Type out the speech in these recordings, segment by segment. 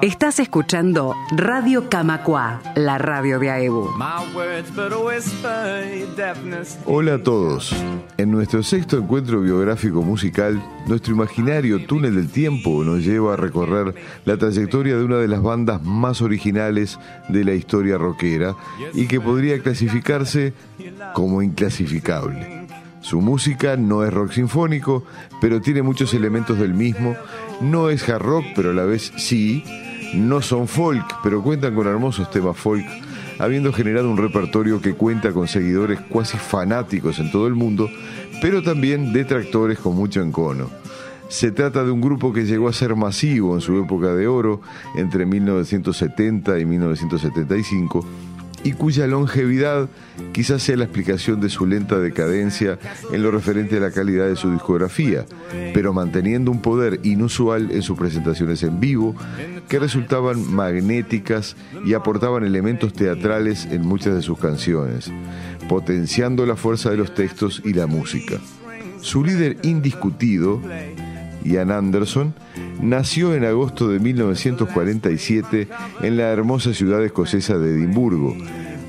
Estás escuchando Radio Camacua, la radio de AEBU. Hola a todos. En nuestro sexto encuentro biográfico musical, nuestro imaginario túnel del tiempo nos lleva a recorrer la trayectoria de una de las bandas más originales de la historia rockera y que podría clasificarse como inclasificable. Su música no es rock sinfónico, pero tiene muchos elementos del mismo. No es hard rock, pero a la vez sí. No son folk, pero cuentan con hermosos temas folk, habiendo generado un repertorio que cuenta con seguidores cuasi fanáticos en todo el mundo, pero también detractores con mucho encono. Se trata de un grupo que llegó a ser masivo en su época de oro, entre 1970 y 1975 y cuya longevidad quizás sea la explicación de su lenta decadencia en lo referente a la calidad de su discografía, pero manteniendo un poder inusual en sus presentaciones en vivo que resultaban magnéticas y aportaban elementos teatrales en muchas de sus canciones, potenciando la fuerza de los textos y la música. Su líder indiscutido, Ian Anderson, nació en agosto de 1947 en la hermosa ciudad escocesa de Edimburgo,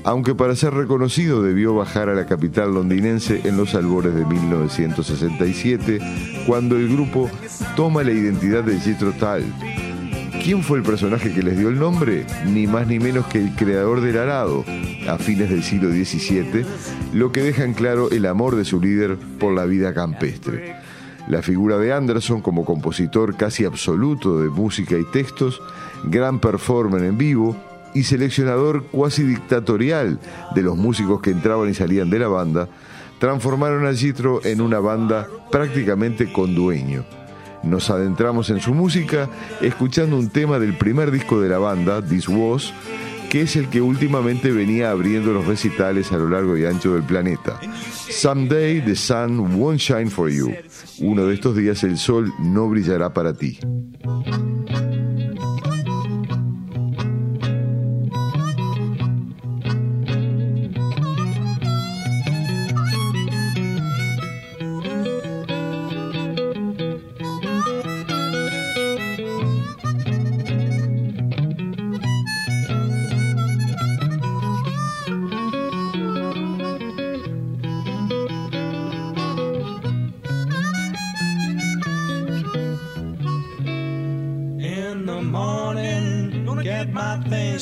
aunque para ser reconocido debió bajar a la capital londinense en los albores de 1967, cuando el grupo toma la identidad de Jethro Tull. ¿Quién fue el personaje que les dio el nombre? Ni más ni menos que el creador del arado, a fines del siglo XVII, lo que deja en claro el amor de su líder por la vida campestre. La figura de Anderson como compositor casi absoluto de música y textos, gran performer en vivo y seleccionador cuasi dictatorial de los músicos que entraban y salían de la banda, transformaron a Jethro en una banda prácticamente con dueño. Nos adentramos en su música escuchando un tema del primer disco de la banda, This Was, que es el que últimamente venía abriendo los recitales a lo largo y ancho del planeta. Someday the sun won't shine for you. Uno de estos días el sol no brillará para ti.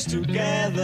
together.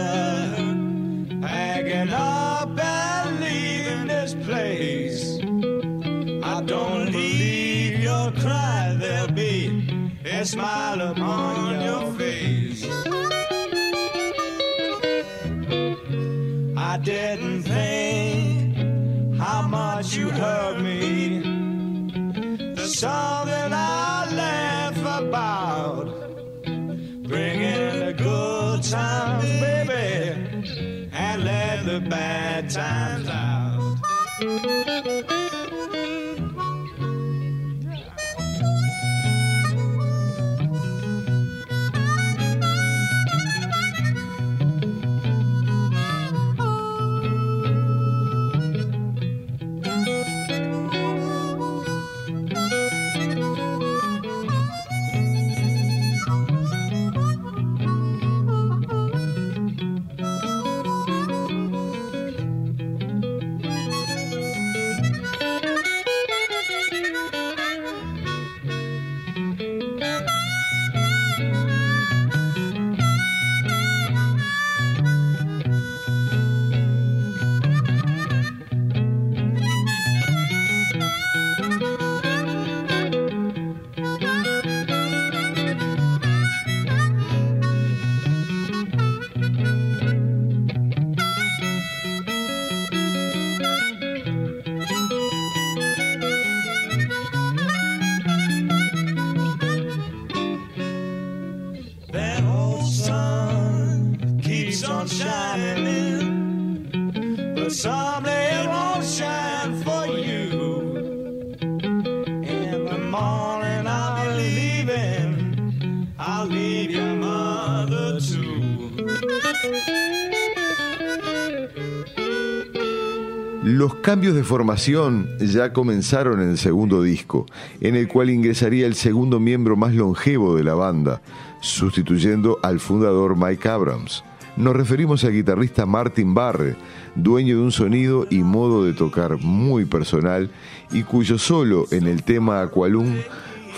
Cambios de formación ya comenzaron en el segundo disco, en el cual ingresaría el segundo miembro más longevo de la banda, sustituyendo al fundador Mike Abrams. Nos referimos al guitarrista Martin Barre, dueño de un sonido y modo de tocar muy personal y cuyo solo en el tema Aqualum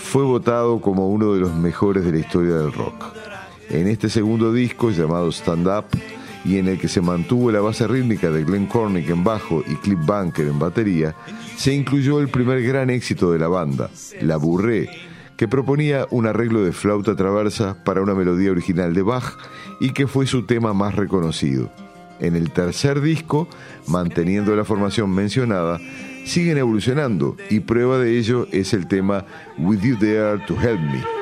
fue votado como uno de los mejores de la historia del rock. En este segundo disco llamado Stand Up, y en el que se mantuvo la base rítmica de Glenn Cornick en bajo y Cliff Bunker en batería, se incluyó el primer gran éxito de la banda, La Bourrée, que proponía un arreglo de flauta traversa para una melodía original de Bach y que fue su tema más reconocido. En el tercer disco, manteniendo la formación mencionada, siguen evolucionando y prueba de ello es el tema With You There to Help Me.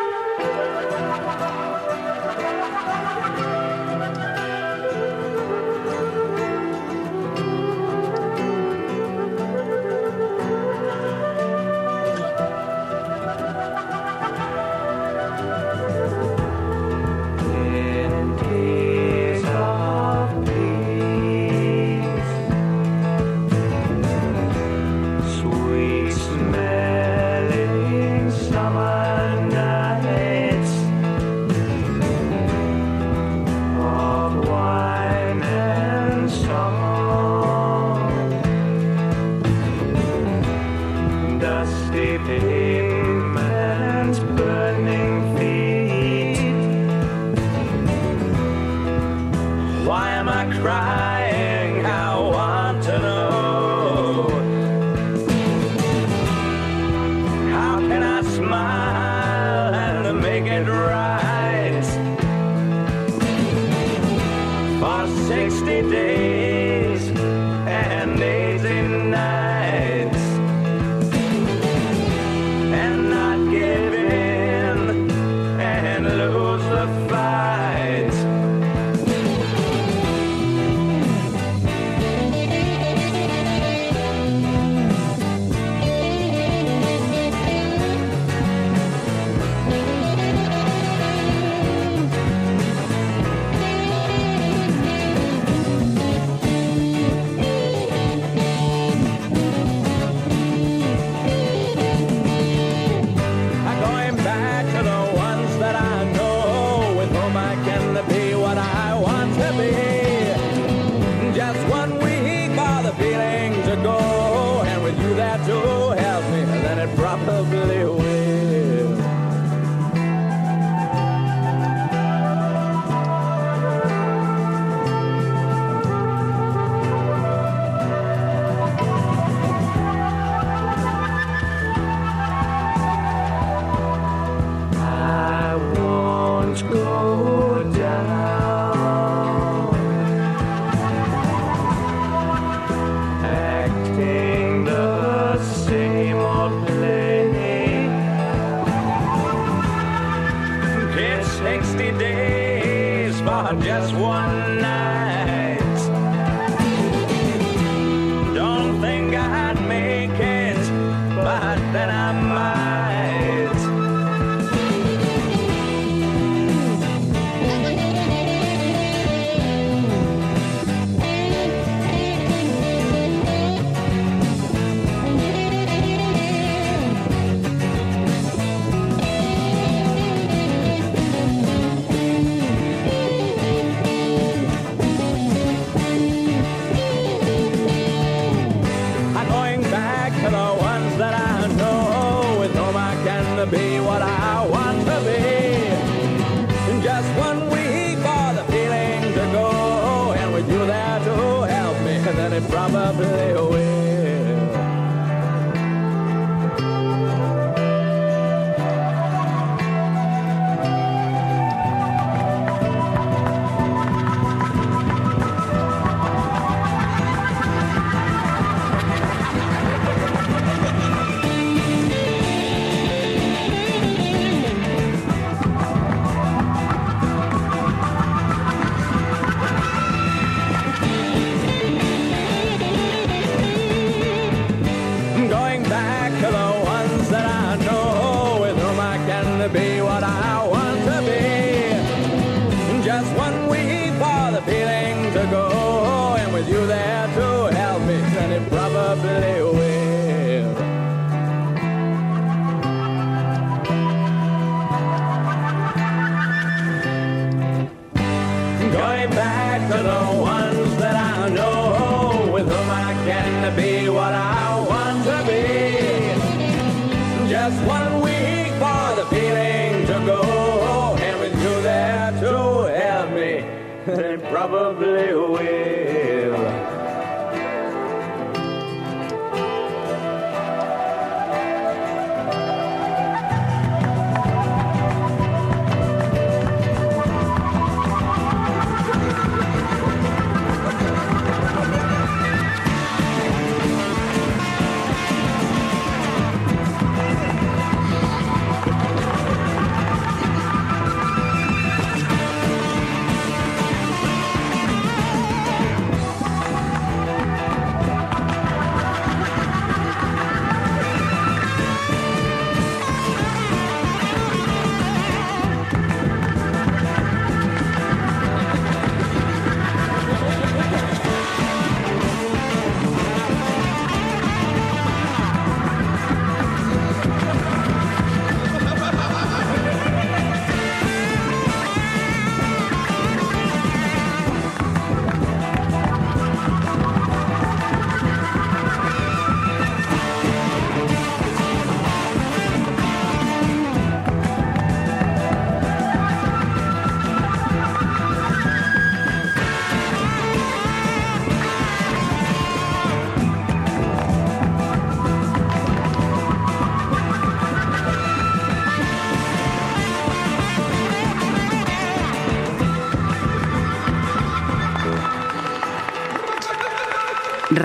Hey.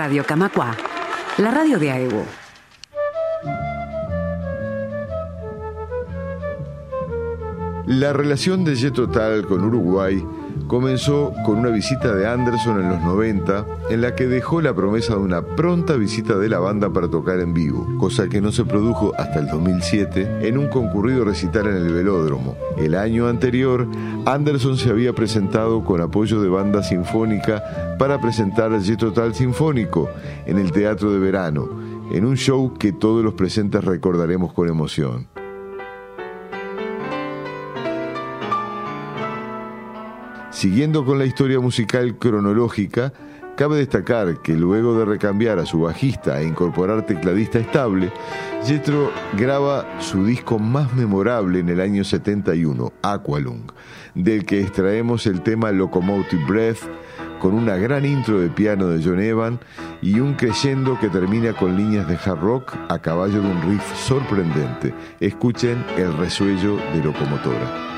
Radio Camacua, la radio de AEU. La relación de Jet Total con Uruguay comenzó con una visita de Anderson en los 90, en la que dejó la promesa de una pronta visita de la banda para tocar en vivo, cosa que no se produjo hasta el 2007 en un concurrido recital en el velódromo. El año anterior, Anderson se había presentado con apoyo de banda sinfónica para presentar Jet Total Sinfónico en el Teatro de Verano, en un show que todos los presentes recordaremos con emoción. Siguiendo con la historia musical cronológica, cabe destacar que luego de recambiar a su bajista e incorporar tecladista estable, Jethro graba su disco más memorable en el año 71, Aqualung, del que extraemos el tema Locomotive Breath, con una gran intro de piano de John Evan y un crescendo que termina con líneas de hard rock a caballo de un riff sorprendente. Escuchen el resuello de locomotora.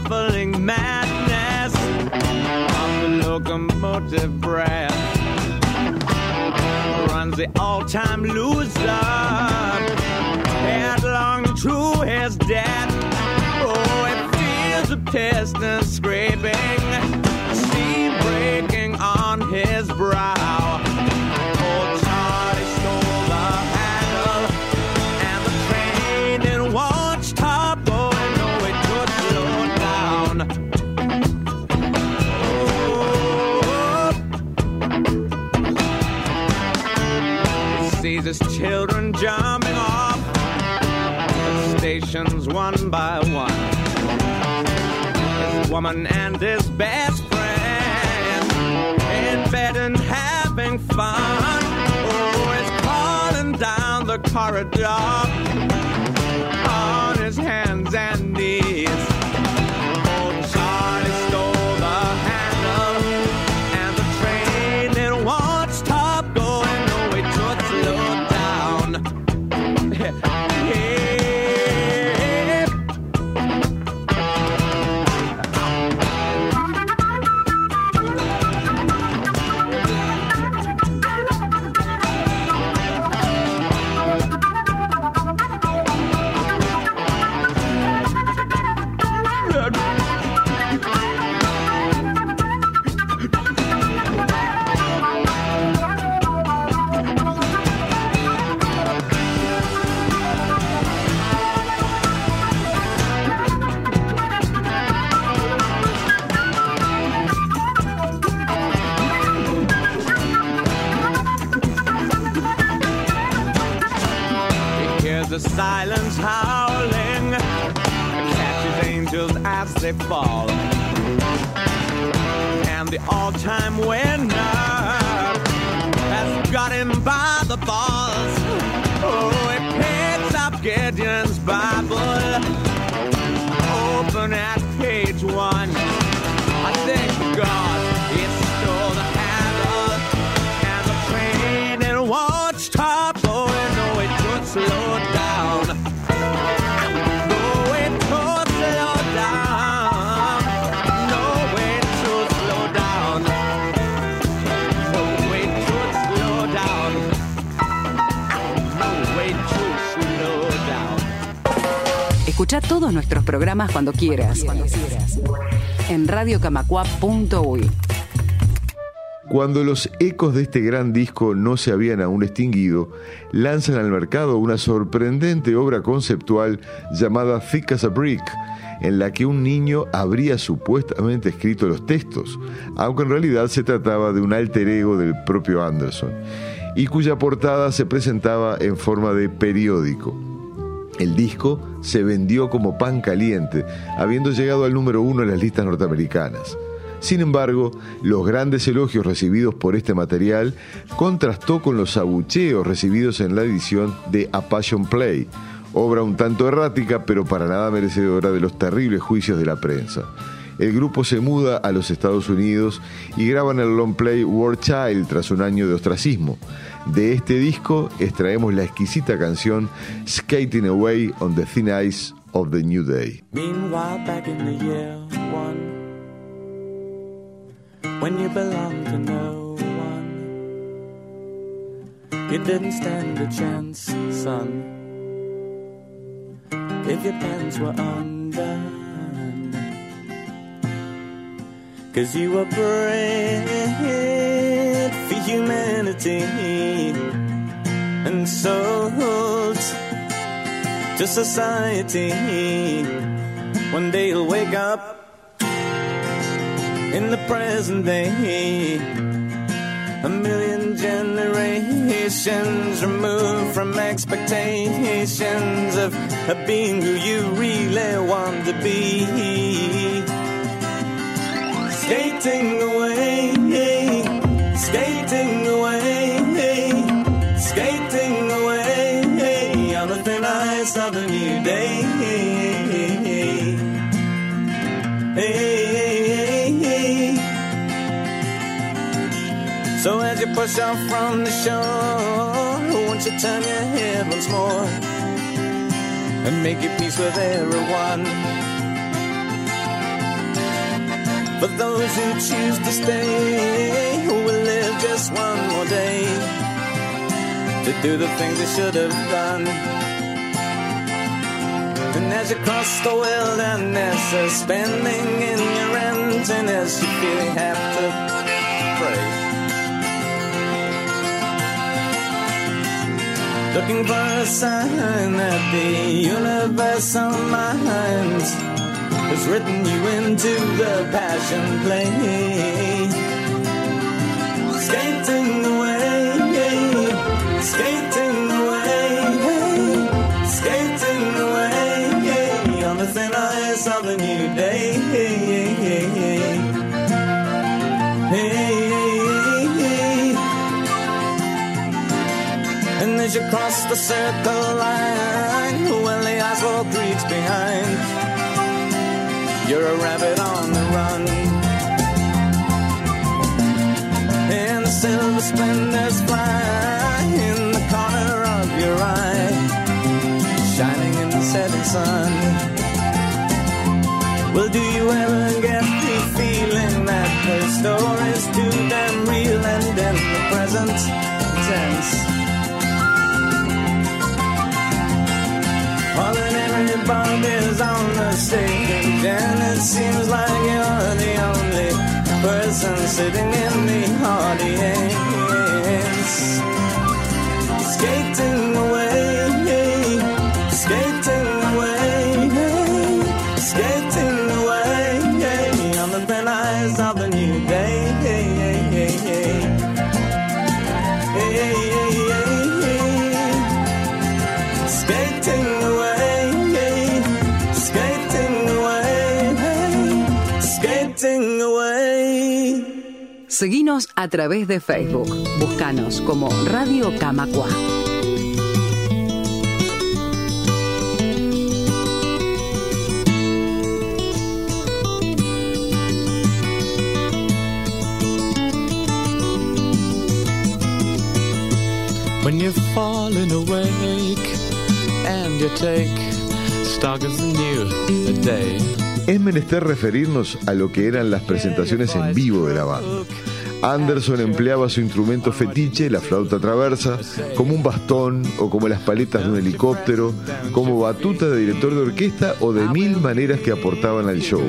Shuffling madness. Of the locomotive breath. Runs the all-time loser. Headlong to his death. Oh, it feels the piston scraping, children jumping off stations one by one. His woman and his best friend in bed and having fun. Oh, he's crawling down the corridor silence howling catches angels as they fall. And the all-time winner has got him by the balls. Oh, he picks up Gideon's Bible, open at page one. Escucha todos nuestros programas cuando quieras. En radiocamacua.uy. Cuando los ecos de este gran disco no se habían aún extinguido, lanzan al mercado una sorprendente obra conceptual llamada Thick as a Brick, en la que un niño habría supuestamente escrito los textos, aunque en realidad se trataba de un alter ego del propio Anderson, y cuya portada se presentaba en forma de periódico. El disco se vendió como pan caliente, habiendo llegado al número uno en las listas norteamericanas. Sin embargo, los grandes elogios recibidos por este material contrastó con los abucheos recibidos en la edición de A Passion Play, obra un tanto errática pero para nada merecedora de los terribles juicios de la prensa. El grupo se muda a los Estados Unidos y graban el long play War Child tras un año de ostracismo. De este disco extraemos la exquisita canción Skating Away on the Thin Ice of the New Day. Cause you were bred for humanity and sold to society. One day you'll wake up in the present day. A million generations removed from expectations of, of being who you really want to be. Skating away, skating away, skating away on the thin ice of a new day. So as you push off from the shore, won't you turn your head once more and make your peace with everyone? For those who choose to stay, who will live just one more day to do the things they should have done. And as you cross the wilderness, suspending in your emptiness, you feel you have to pray. Looking for a sign that the universe on minds has written you into the passion play. Skating away, skating away, skating away on the thin ice of a new day. And as you cross the circle line, well, the asphalt creaks behind. You're a rabbit on the run. And the silver splendors fly in the corner of your eye, shining in the setting sun. Well, do you ever get the feeling that the story's too damn real and in the present tense? All that everybody's on the stage, and it seems like you're the only person sitting in the audience. Skating Seguinos a través de Facebook. Búscanos como Radio Camacua. When you've fallen awake and you take stock of the new day. Es menester referirnos a lo que eran las presentaciones en vivo de la banda. Anderson empleaba su instrumento fetiche, la flauta traversa, como un bastón o como las paletas de un helicóptero, como batuta de director de orquesta o de mil maneras que aportaban al show.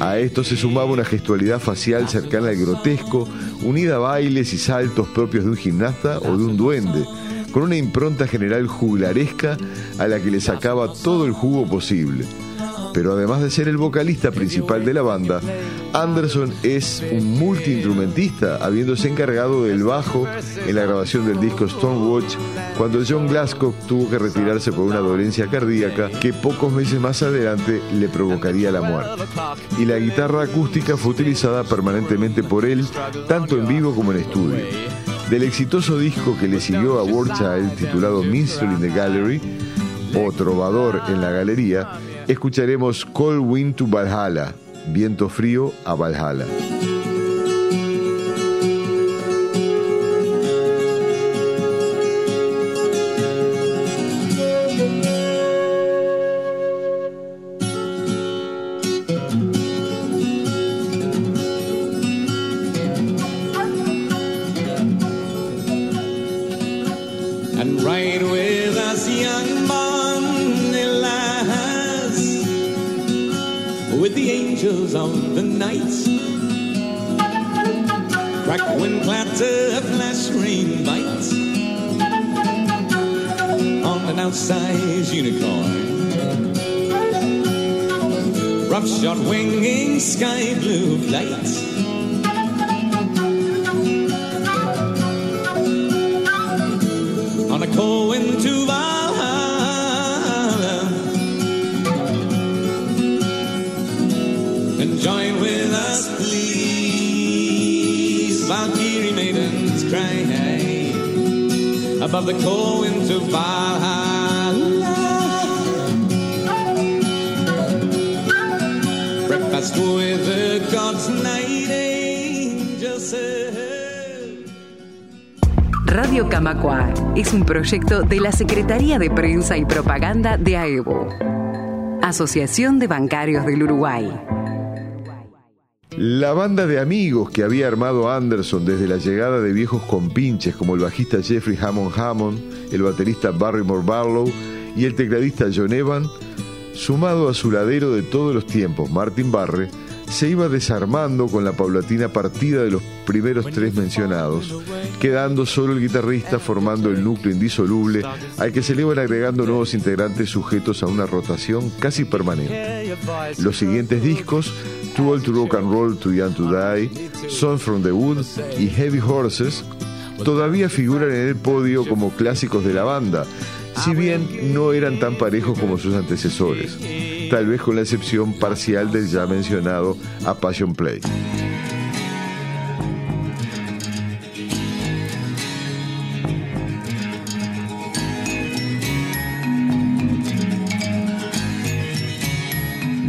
A esto se sumaba una gestualidad facial cercana al grotesco, unida a bailes y saltos propios de un gimnasta o de un duende, con una impronta general juglaresca a la que le sacaba todo el jugo posible pero además de ser el vocalista principal de la banda, Anderson es un multiinstrumentista, habiéndose encargado del bajo en la grabación del disco Stonewatch, cuando John Glasgow tuvo que retirarse por una dolencia cardíaca que pocos meses más adelante le provocaría la muerte. Y la guitarra acústica fue utilizada permanentemente por él, tanto en vivo como en estudio. Del exitoso disco que le siguió a War Child, titulado Minstrel in the Gallery, o Trovador en la Galería, escucharemos Cold Wind to Valhalla, viento frío a Valhalla. and ride with us young Bonnie with the angels of the night. Crack wind clatter, flash rain bites on an outsized unicorn. Rough shot winging sky blue flight. on a cold Radio Camacua es un proyecto de la Secretaría de Prensa y Propaganda de AEBO, Asociación de Bancarios del Uruguay. La banda de amigos que había armado Anderson desde la llegada de viejos compinches como el bajista Jeffrey Hammond Hammond, el baterista Barrymore Barlow y el tecladista John Evan, sumado a su ladero de todos los tiempos, Martin Barre, se iba desarmando con la paulatina partida de los primeros tres mencionados, quedando solo el guitarrista formando el núcleo indisoluble al que se le iban agregando nuevos integrantes sujetos a una rotación casi permanente. Los siguientes discos, Too Old to Rock and Roll, Too Young to Die, Song from the Wood y Heavy Horses, todavía figuran en el podio como clásicos de la banda, si bien no eran tan parejos como sus antecesores, tal vez con la excepción parcial del ya mencionado A Passion Play.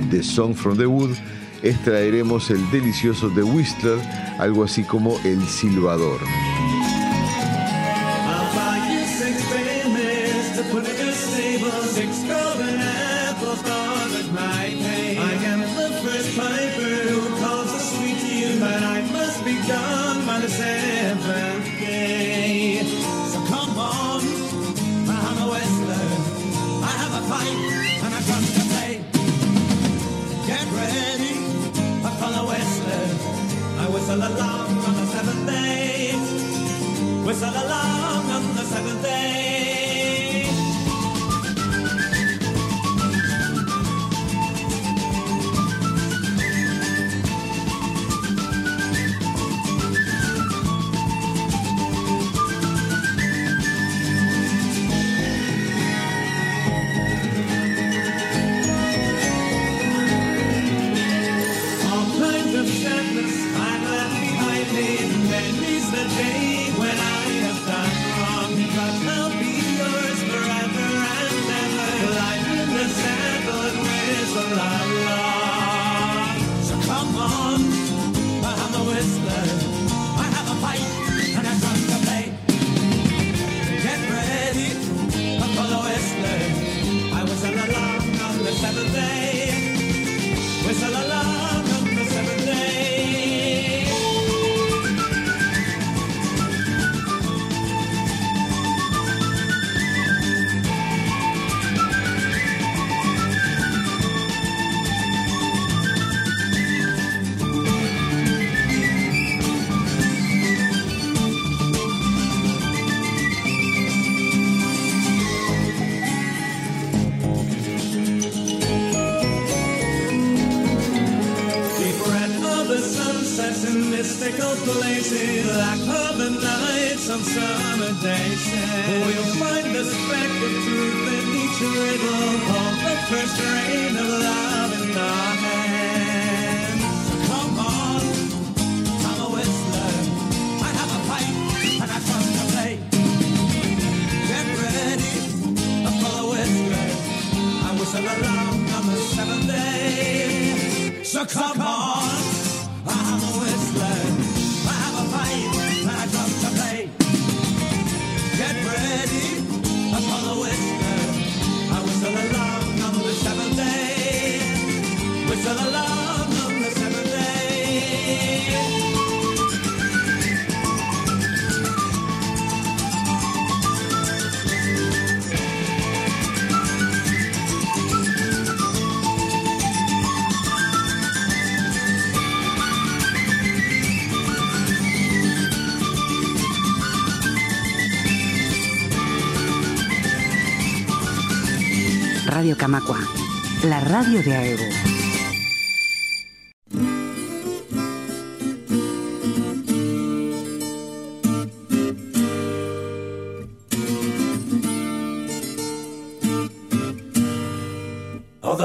de Song from the Wood, extraeremos el delicioso The Whistler, algo así como El Silbador. Places like other nights on summer days. We'll find the speck of truth in each riddle of the first rain of love and our Radio Camacua, la radio de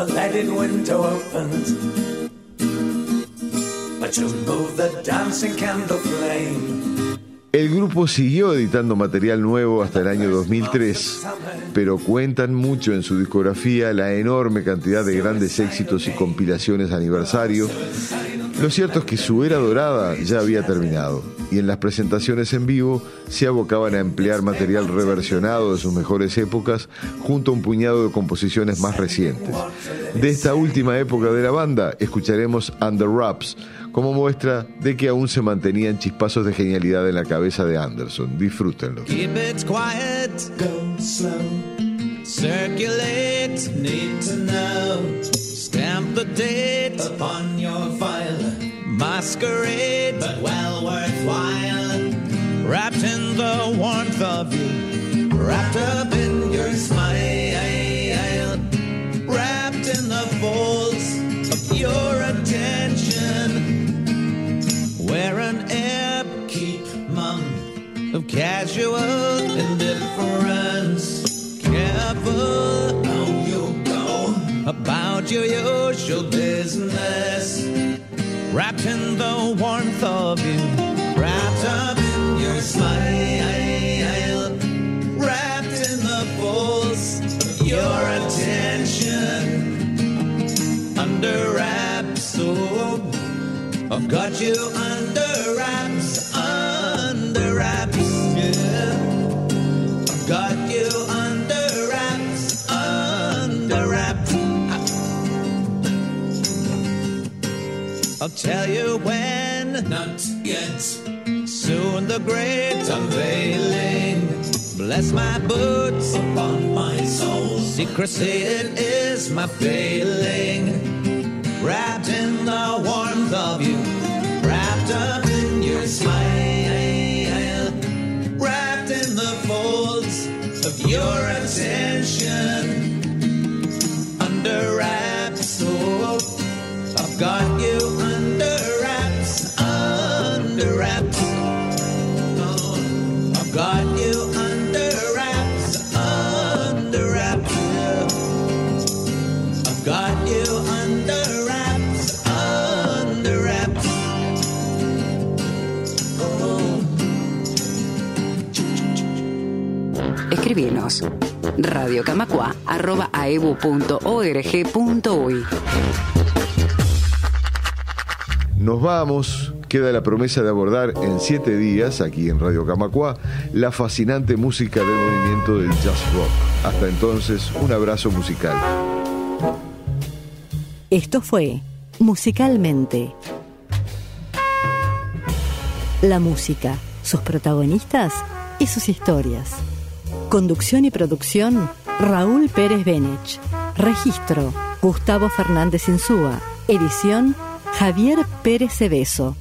leaded window opens, but you move the dancing candle flame. El grupo siguió editando material nuevo hasta el año 2003, pero cuentan mucho en su discografía la enorme cantidad de grandes éxitos y compilaciones aniversario. Lo cierto es que su era dorada ya había terminado y en las presentaciones en vivo se abocaban a emplear material reversionado de sus mejores épocas junto a un puñado de composiciones más recientes. De esta última época de la banda escucharemos Under Wraps como muestra de que aún se mantenían chispazos de genialidad en la cabeza de Anderson. Disfrútenlo. Slow. Circulate, need to know. Stamp the date upon your file. Masquerade, but well worthwhile. Wrapped in the warmth of you, wrapped up Go about your usual business. Wrapped in the warmth of you, wrapped up in your smile. Wrapped in the folds of your attention. Under wraps, oh. I've got you tell you when, not yet. Soon the great unveiling. Bless my boots upon my soul. Secrecy it is my failing wrapped in the warmth of you, wrapped up in your smile, wrapped in the folds of your attention. Escribinos radiocamacua.aebu.org.uy Nos vamos. Queda la promesa de abordar en siete días, aquí en Radio Camacua, la fascinante música del movimiento del jazz rock. Hasta entonces, un abrazo musical. Esto fue Musicalmente. La música, sus protagonistas y sus historias. Conducción y producción, Raúl Pérez Benech. Registro, Gustavo Fernández Insúa. Edición, Javier Pérez Cebeso.